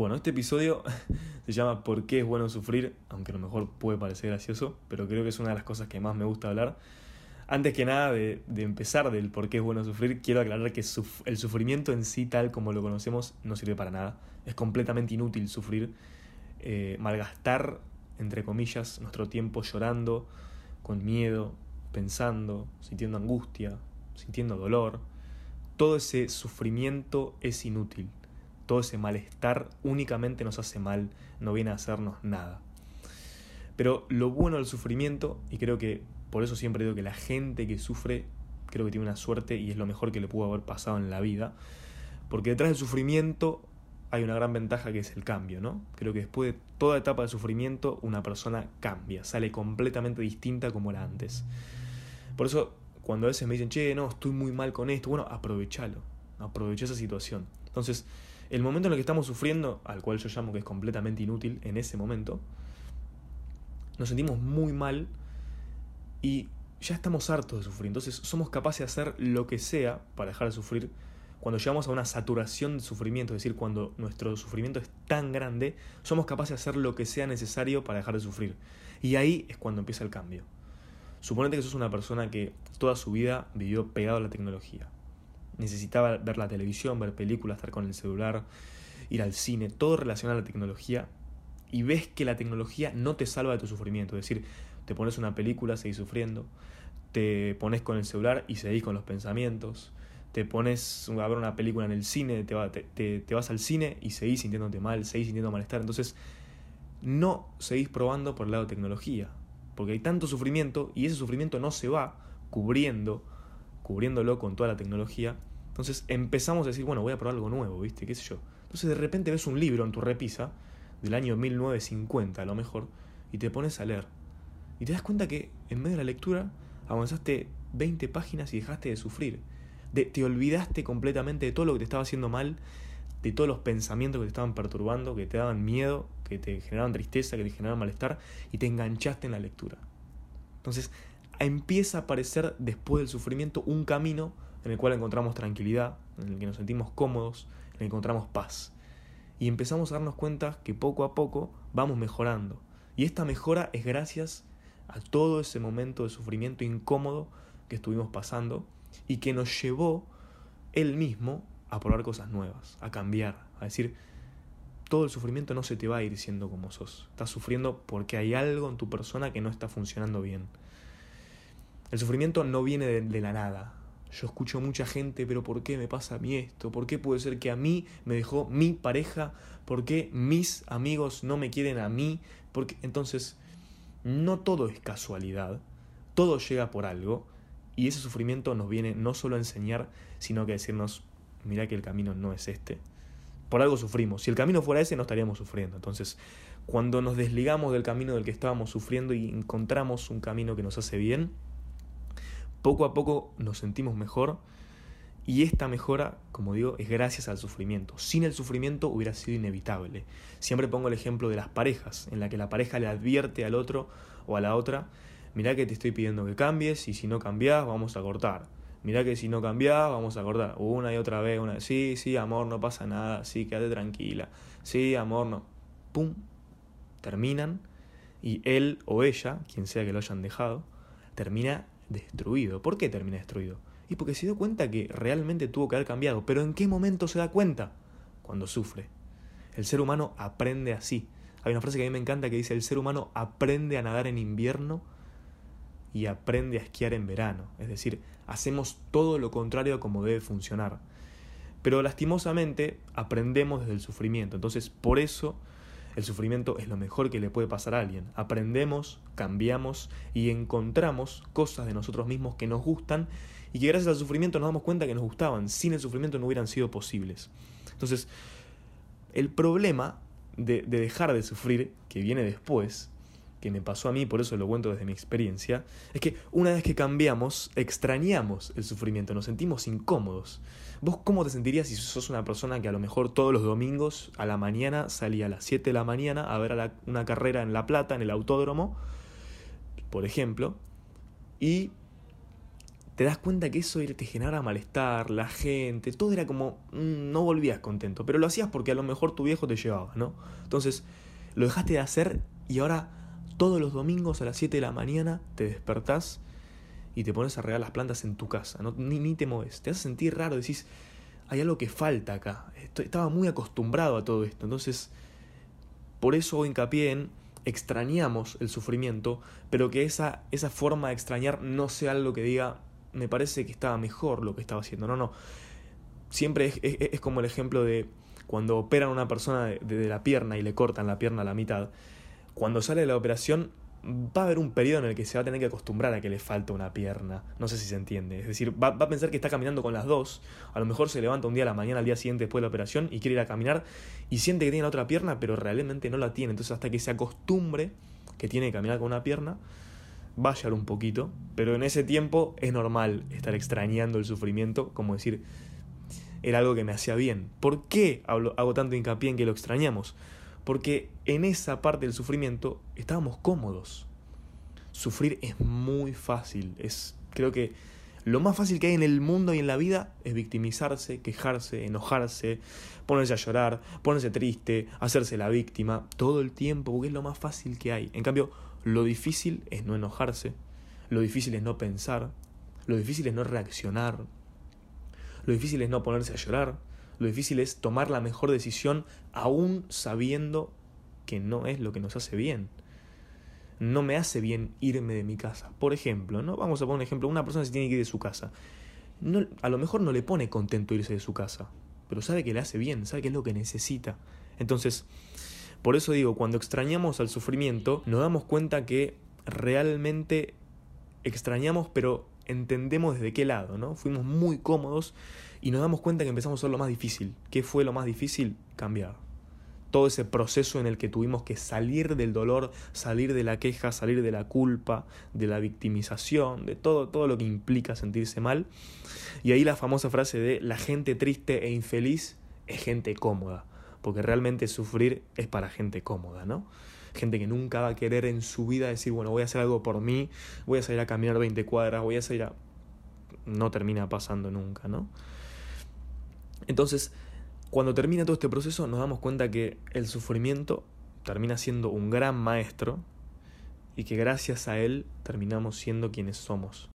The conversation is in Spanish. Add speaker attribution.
Speaker 1: Bueno, este episodio se llama ¿Por qué es bueno sufrir? Aunque a lo mejor puede parecer gracioso, pero creo que es una de las cosas que más me gusta hablar. Antes que nada de, empezar del por qué es bueno sufrir, quiero aclarar que el sufrimiento en sí tal como lo conocemos no sirve para nada. Es completamente inútil sufrir, eh, malgastar, entre comillas, nuestro tiempo llorando, con miedo, pensando, sintiendo angustia, sintiendo dolor. Todo ese sufrimiento es inútil todo ese malestar únicamente nos hace mal, no viene a hacernos nada. Pero lo bueno del sufrimiento, y creo que por eso siempre digo que la gente que sufre, creo que tiene una suerte y es lo mejor que le pudo haber pasado en la vida, porque detrás del sufrimiento hay una gran ventaja que es el cambio, ¿no? Creo que después de toda etapa de sufrimiento una persona cambia, sale completamente distinta como era antes. Por eso cuando a veces me dicen, che, no, estoy muy mal con esto, bueno, aprovechalo, aprovecha esa situación. Entonces, el momento en el que estamos sufriendo, al cual yo llamo que es completamente inútil en ese momento, nos sentimos muy mal y ya estamos hartos de sufrir. Entonces somos capaces de hacer lo que sea para dejar de sufrir. Cuando llegamos a una saturación de sufrimiento, es decir, cuando nuestro sufrimiento es tan grande, somos capaces de hacer lo que sea necesario para dejar de sufrir. Y ahí es cuando empieza el cambio. Suponete que sos una persona que toda su vida vivió pegado a la tecnología necesitaba ver la televisión, ver películas, estar con el celular, ir al cine, todo relacionado a la tecnología, y ves que la tecnología no te salva de tu sufrimiento. Es decir, te pones una película, seguís sufriendo, te pones con el celular y seguís con los pensamientos, te pones a ver una película en el cine, te, vas al cine y seguís sintiéndote mal, seguís sintiendo malestar. Entonces, no seguís probando por el lado de tecnología, porque hay tanto sufrimiento y ese sufrimiento no se va cubriendo, cubriéndolo con toda la tecnología entonces empezamos a decir, bueno, voy a probar algo nuevo, ¿viste? ¿Qué sé yo? Entonces de repente ves un libro en tu repisa, del año 1950 a lo mejor, y te pones a leer. Y te das cuenta que en medio de la lectura avanzaste 20 páginas y dejaste de sufrir. De, te olvidaste completamente de todo lo que te estaba haciendo mal, de todos los pensamientos que te estaban perturbando, que te daban miedo, que te generaban tristeza, que te generaban malestar, y te enganchaste en la lectura. Entonces empieza a aparecer después del sufrimiento un camino en el cual encontramos tranquilidad, en el que nos sentimos cómodos, en el que encontramos paz. Y empezamos a darnos cuenta que poco a poco vamos mejorando. Y esta mejora es gracias a todo ese momento de sufrimiento incómodo que estuvimos pasando y que nos llevó él mismo a probar cosas nuevas, a cambiar, a decir, todo el sufrimiento no se te va a ir siendo como sos. Estás sufriendo porque hay algo en tu persona que no está funcionando bien. El sufrimiento no viene de, la nada, yo escucho mucha gente, pero ¿por qué me pasa a mí esto? ¿Por qué puede ser que a mí me dejó mi pareja? ¿Por qué mis amigos no me quieren a mí? Porque entonces no todo es casualidad, todo llega por algo y ese sufrimiento nos viene no solo a enseñar, sino que a decirnos, mira que el camino no es este. Por algo sufrimos. Si el camino fuera ese, no estaríamos sufriendo. Entonces, cuando nos desligamos del camino del que estábamos sufriendo y encontramos un camino que nos hace bien, poco a poco nos sentimos mejor y esta mejora, como digo, es gracias al sufrimiento. Sin el sufrimiento hubiera sido inevitable. Siempre pongo el ejemplo de las parejas, en la que la pareja le advierte al otro o a la otra, mirá que te estoy pidiendo que cambies y si no cambias vamos a cortar. Mirá que si no cambias vamos a cortar. Una y otra vez, una sí, sí, amor, no pasa nada, sí, quédate tranquila. Sí, amor, no. ¡Pum! Terminan y él o ella, quien sea que lo hayan dejado, termina destruido. ¿Por qué termina destruido? Y porque se dio cuenta que realmente tuvo que haber cambiado. Pero ¿en qué momento se da cuenta? Cuando sufre. El ser humano aprende así. Hay una frase que a mí me encanta que dice, el ser humano aprende a nadar en invierno y aprende a esquiar en verano. Es decir, hacemos todo lo contrario a como debe funcionar. Pero lastimosamente aprendemos desde el sufrimiento. Entonces, por eso el sufrimiento es lo mejor que le puede pasar a alguien. Aprendemos, cambiamos y encontramos cosas de nosotros mismos que nos gustan y que gracias al sufrimiento nos damos cuenta que nos gustaban. Sin el sufrimiento no hubieran sido posibles. Entonces, el problema de, dejar de sufrir, que viene después, que me pasó a mí, por eso lo cuento desde mi experiencia, es que una vez que cambiamos, extrañamos el sufrimiento, nos sentimos incómodos. ¿Vos cómo te sentirías si sos una persona que a lo mejor todos los domingos a la mañana salía a las 7 de la mañana a ver una carrera en La Plata, en el autódromo, por ejemplo, y te das cuenta que eso te genera malestar, la gente, todo era como, mm, no volvías contento, pero lo hacías porque a lo mejor tu viejo te llevaba, ¿no? Entonces, lo dejaste de hacer y ahora todos los domingos a las 7 de la mañana te despertás y te pones a regar las plantas en tu casa, ni, ni te mueves, te hace sentir raro, decís, hay algo que falta acá, estaba muy acostumbrado a todo esto, entonces, por eso hago hincapié en extrañamos el sufrimiento, pero que esa, esa forma de extrañar no sea algo que diga, me parece que estaba mejor lo que estaba haciendo. No, no. Siempre es, es, como el ejemplo de cuando operan a una persona de, de, la pierna y le cortan la pierna a la mitad. Cuando sale de la operación va a haber un periodo en el que se va a tener que acostumbrar a que le falta una pierna. No sé si se entiende. Es decir, va, a pensar que está caminando con las dos. A lo mejor se levanta un día a la mañana, al día siguiente después de la operación, y quiere ir a caminar y siente que tiene la otra pierna, pero realmente no la tiene. Entonces, hasta que se acostumbre que tiene que caminar con una pierna, va a llegar un poquito. Pero en ese tiempo es normal estar extrañando el sufrimiento, como decir, era algo que me hacía bien. ¿Por qué hago tanto hincapié en que lo extrañamos? Porque en esa parte del sufrimiento estábamos cómodos. Sufrir es muy fácil. Es, creo que lo más fácil que hay en el mundo y en la vida es victimizarse, quejarse, enojarse, ponerse a llorar, ponerse triste, hacerse la víctima todo el tiempo, porque es lo más fácil que hay. En cambio, lo difícil es no enojarse, lo difícil es no pensar, lo difícil es no reaccionar, lo difícil es no ponerse a llorar, lo difícil es tomar la mejor decisión aún sabiendo que no es lo que nos hace bien. No me hace bien irme de mi casa. Por ejemplo, ¿no? Vamos a poner un ejemplo. Una persona se tiene que ir de su casa. No, a lo mejor no le pone contento irse de su casa, pero sabe que le hace bien, sabe que es lo que necesita. Entonces, por eso digo, cuando extrañamos al sufrimiento, nos damos cuenta que realmente extrañamos, pero entendemos desde qué lado, ¿no? Fuimos muy cómodos y nos damos cuenta que empezamos a ser lo más difícil. ¿Qué fue lo más difícil? Cambiar. Todo ese proceso en el que tuvimos que salir del dolor, salir de la queja, salir de la culpa, de la victimización, de todo, todo lo que implica sentirse mal. Y ahí la famosa frase de la gente triste e infeliz es gente cómoda, porque realmente sufrir es para gente cómoda, ¿no? Gente que nunca va a querer en su vida decir, bueno, voy a hacer algo por mí, voy a salir a caminar 20 cuadras, voy a salir a... No termina pasando nunca, ¿no? Entonces, cuando termina todo este proceso nos damos cuenta que el sufrimiento termina siendo un gran maestro y que gracias a él terminamos siendo quienes somos.